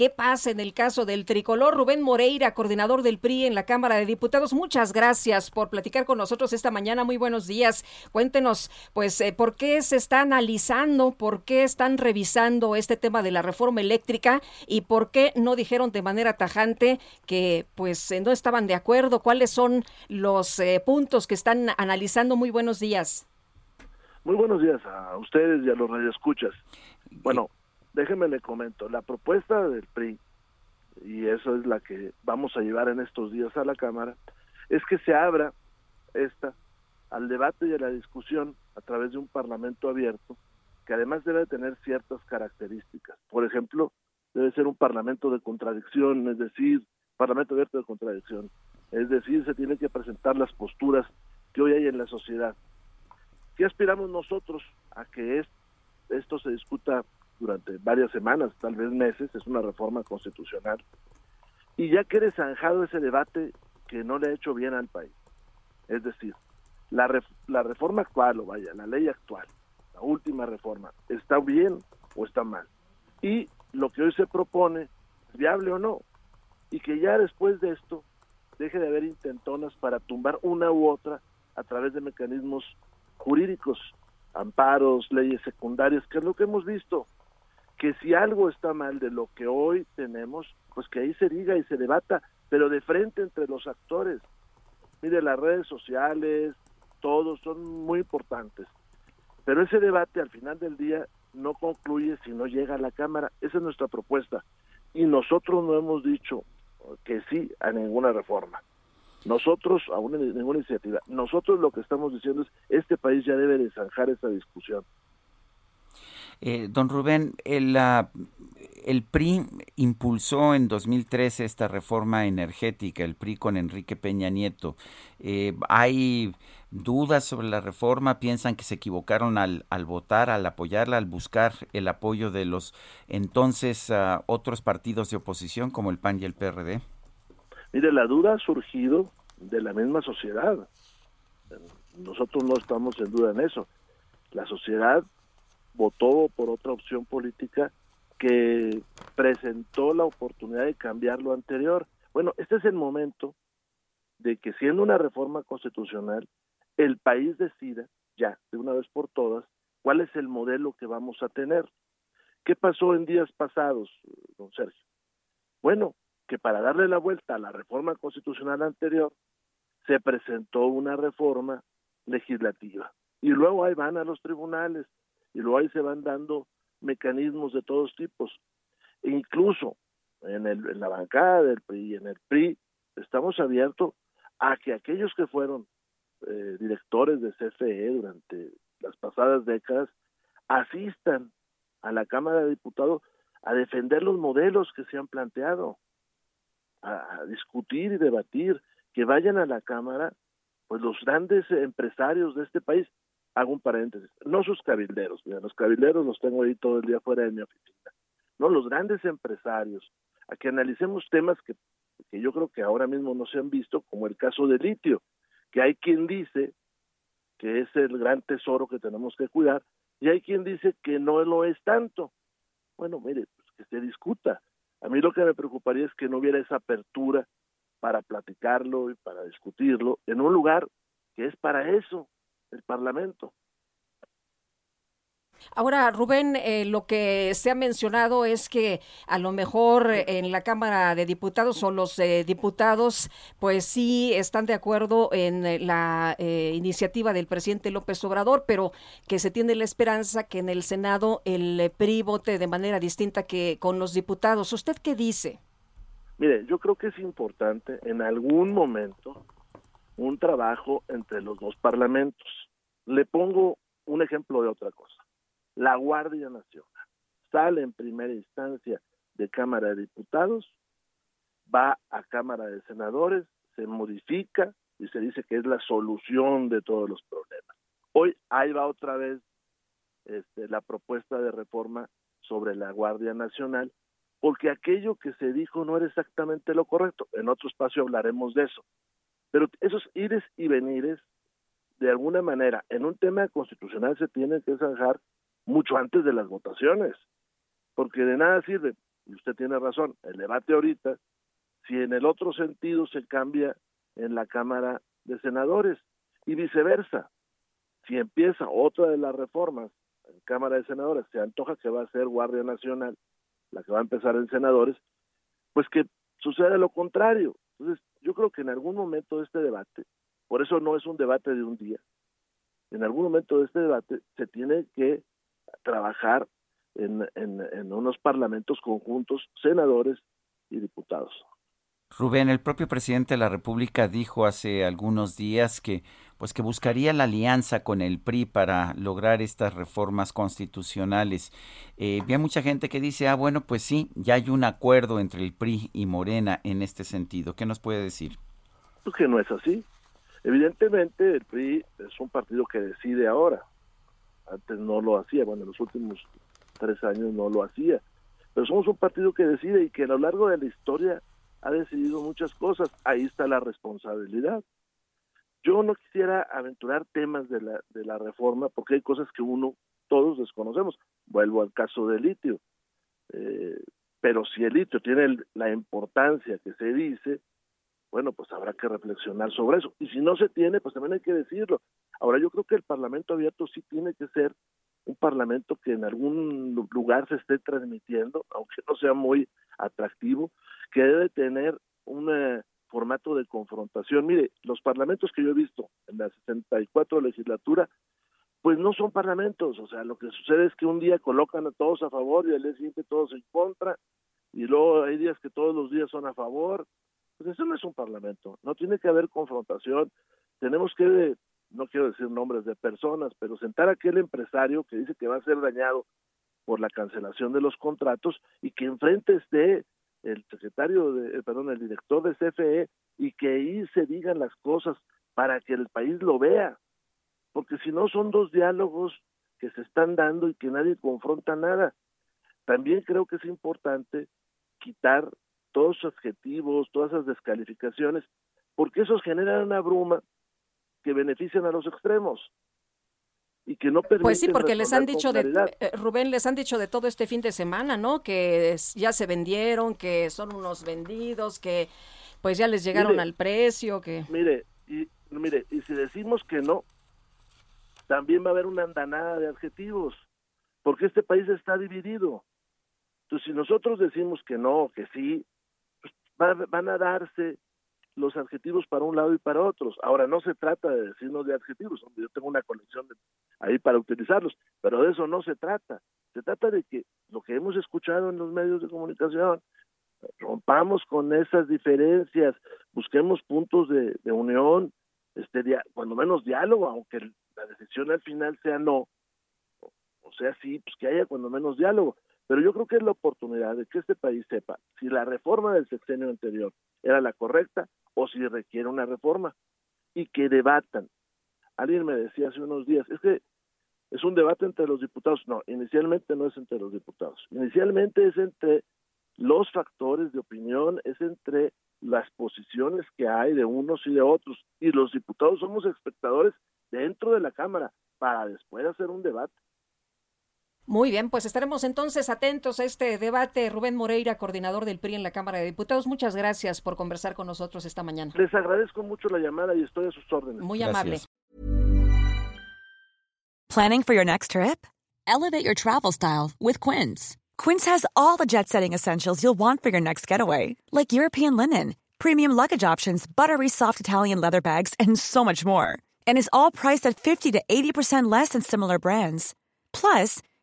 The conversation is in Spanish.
¿Qué pasa en el caso del tricolor? Rubén Moreira, coordinador del PRI en la Cámara de Diputados, muchas gracias por platicar con nosotros esta mañana. Muy buenos días. Cuéntenos, pues, eh, ¿por qué se está analizando, por qué están revisando este tema de la reforma eléctrica y por qué no dijeron de manera tajante que, pues, eh, no estaban de acuerdo? ¿Cuáles son los eh, puntos que están analizando? Muy buenos días. Muy buenos días a ustedes y a los radioescuchas. Bueno, déjeme le comento, la propuesta del PRI, y eso es la que vamos a llevar en estos días a la Cámara, es que se abra esta al debate y a la discusión a través de un parlamento abierto, que además debe tener ciertas características. Por ejemplo, debe ser un parlamento de contradicción, es decir, parlamento abierto de contradicción, es decir, se tienen que presentar las posturas que hoy hay en la sociedad. ¿Qué aspiramos nosotros a que esto se discuta durante varias semanas, tal vez meses, es una reforma constitucional, y ya quede zanjado ese debate que no le ha hecho bien al país. Es decir, la, la reforma actual, o vaya, la ley actual, la última reforma, ¿está bien o está mal? Y lo que hoy se propone, ¿es viable o no? Y que ya después de esto deje de haber intentonas para tumbar una u otra a través de mecanismos jurídicos, amparos, leyes secundarias, que es lo que hemos visto que si algo está mal de lo que hoy tenemos, pues que ahí se diga y se debata, pero de frente entre los actores. Mire, las redes sociales, todos son muy importantes, pero ese debate al final del día no concluye si no llega a la Cámara. Esa es nuestra propuesta. Y nosotros no hemos dicho que sí a ninguna reforma. Nosotros, a una, ninguna iniciativa. Nosotros lo que estamos diciendo es, este país ya debe de zanjar esa discusión. Eh, don Rubén, el, PRI impulsó en 2013 esta reforma energética, el PRI con Enrique Peña Nieto. Eh, ¿Hay dudas sobre la reforma? ¿Piensan que se equivocaron al, al votar, al apoyarla, al buscar el apoyo de los entonces uh, otros partidos de oposición como el PAN y el PRD? Mire, la duda ha surgido de la misma sociedad. Nosotros no estamos en duda en eso. La sociedad votó por otra opción política que presentó la oportunidad de cambiar lo anterior. Bueno, este es el momento de que siendo una reforma constitucional, el país decida ya, de una vez por todas, cuál es el modelo que vamos a tener. ¿Qué pasó en días pasados, don Sergio? Bueno, que para darle la vuelta a la reforma constitucional anterior, se presentó una reforma legislativa. Y luego ahí van a los tribunales y luego ahí se van dando mecanismos de todos tipos. Incluso en, el, en la bancada del PRI en el PRI estamos abiertos a que aquellos que fueron eh, directores de CFE durante las pasadas décadas asistan a la Cámara de Diputados a defender los modelos que se han planteado, a, a discutir y debatir, que vayan a la Cámara pues los grandes empresarios de este país, hago un paréntesis, no sus cabilderos, mira, los cabilderos los tengo ahí todo el día fuera de mi oficina, no, los grandes empresarios, a que analicemos temas que, que yo creo que ahora mismo no se han visto, como el caso del litio, que hay quien dice que es el gran tesoro que tenemos que cuidar, y hay quien dice que no lo es tanto. Bueno, mire, pues que se discuta. A mí lo que me preocuparía es que no hubiera esa apertura para platicarlo y para discutirlo en un lugar que es para eso, el Parlamento. Ahora, Rubén, eh, lo que se ha mencionado es que a lo mejor en la Cámara de Diputados o los eh, diputados, pues sí están de acuerdo en la eh, iniciativa del presidente López Obrador, pero que se tiene la esperanza que en el Senado el PRI vote de manera distinta que con los diputados. ¿Usted qué dice? Mire, yo creo que es importante en algún momento un trabajo entre los dos parlamentos. Le pongo un ejemplo de otra cosa. La Guardia Nacional. sale en primera instancia de Cámara de Diputados, va a Cámara de Senadores, se modifica y se dice que es la solución de todos los problemas. Hoy ahí va otra vez este, la propuesta de reforma sobre la Guardia Nacional, porque aquello que se dijo no era exactamente lo correcto. En otro espacio hablaremos de eso. Pero esos ires y venires, de alguna manera, en un tema constitucional se tienen que zanjar mucho antes de las votaciones, porque de nada sirve, y usted tiene razón, el debate ahorita, si en el otro sentido se cambia en la Cámara de Senadores y viceversa. Si empieza otra de las reformas en Cámara de Senadores, se antoja que va a ser Guardia Nacional, la que va a empezar en senadores, pues que suceda lo contrario. Entonces, yo creo que en algún momento de este debate, por eso no es un debate de un día, en algún momento de este debate se tiene que trabajar en, en, en unos parlamentos conjuntos, senadores y diputados. Rubén, el propio presidente de la República dijo hace algunos días que pues que buscaría la alianza con el PRI para lograr estas reformas constitucionales. Eh, hay mucha gente que dice, ah, bueno, pues sí, ya hay un acuerdo entre el PRI y Morena en este sentido. ¿Qué nos puede decir? Pues que no es así. Evidentemente el PRI es un partido que decide ahora. Antes no lo hacía, bueno, en los últimos tres años no lo hacía. Pero somos un partido que decide y que a lo largo de la historia ha decidido muchas cosas. Ahí está la responsabilidad. Yo no quisiera aventurar temas de la, de la reforma porque hay cosas que uno, todos desconocemos. Vuelvo al caso del litio. Eh, pero si el litio tiene la importancia que se dice, bueno, pues habrá que reflexionar sobre eso. Y si no se tiene, pues también hay que decirlo. Ahora, yo creo que el Parlamento abierto sí tiene que ser un Parlamento que en algún lugar se esté transmitiendo, aunque no sea muy atractivo, que debe tener un eh, formato de confrontación. Mire, los parlamentos que yo he visto en la 64 legislatura, pues no son parlamentos, o sea, lo que sucede es que un día colocan a todos a favor y al día siguiente todos en contra, y luego hay días que todos los días son a favor, pues eso no es un parlamento, no tiene que haber confrontación, tenemos que, no quiero decir nombres de personas, pero sentar a aquel empresario que dice que va a ser dañado por la cancelación de los contratos y que enfrente esté el secretario, de, eh, perdón, el director de CFE y que ahí se digan las cosas para que el país lo vea, porque si no son dos diálogos que se están dando y que nadie confronta nada. También creo que es importante quitar todos los adjetivos, todas esas descalificaciones, porque esos generan una bruma que benefician a los extremos y que no Pues sí, porque les han dicho de eh, Rubén les han dicho de todo este fin de semana, ¿no? Que ya se vendieron, que son unos vendidos, que pues ya les llegaron al precio, que Mire, y mire, y si decimos que no, también va a haber una andanada de adjetivos, porque este país está dividido. Entonces, si nosotros decimos que no, que sí, van a darse los adjetivos para un lado y para otros. Ahora, no se trata de decirnos de adjetivos, yo tengo una colección ahí para utilizarlos, pero de eso no se trata. Se trata de que lo que hemos escuchado en los medios de comunicación, rompamos con esas diferencias, busquemos puntos de, unión, este cuando menos diálogo, aunque la decisión al final sea no, o sea sí, pues que haya cuando menos diálogo. Pero yo creo que es la oportunidad de que este país sepa si la reforma del sexenio anterior era la correcta o si requiere una reforma y que debatan. Alguien me decía hace unos días, es que es un debate entre los diputados. No, inicialmente no es entre los diputados. Inicialmente es entre los factores de opinión, es entre las posiciones que hay de unos y de otros. Y los diputados somos espectadores dentro de la Cámara para después hacer un debate. Muy bien, pues estaremos entonces atentos a este debate. Rubén Moreira, coordinador del PRI en la Cámara de Diputados, muchas gracias por conversar con nosotros esta mañana. Les agradezco mucho la llamada y estoy a sus órdenes. Muy amable. Planning for your next trip? Elevate your travel style with Quince. Quince has all the jet-setting essentials you'll want for your next getaway, like European linen, premium luggage options, buttery soft Italian leather bags, and so much more. And is all priced at 50 to 80% less than similar brands. Plus,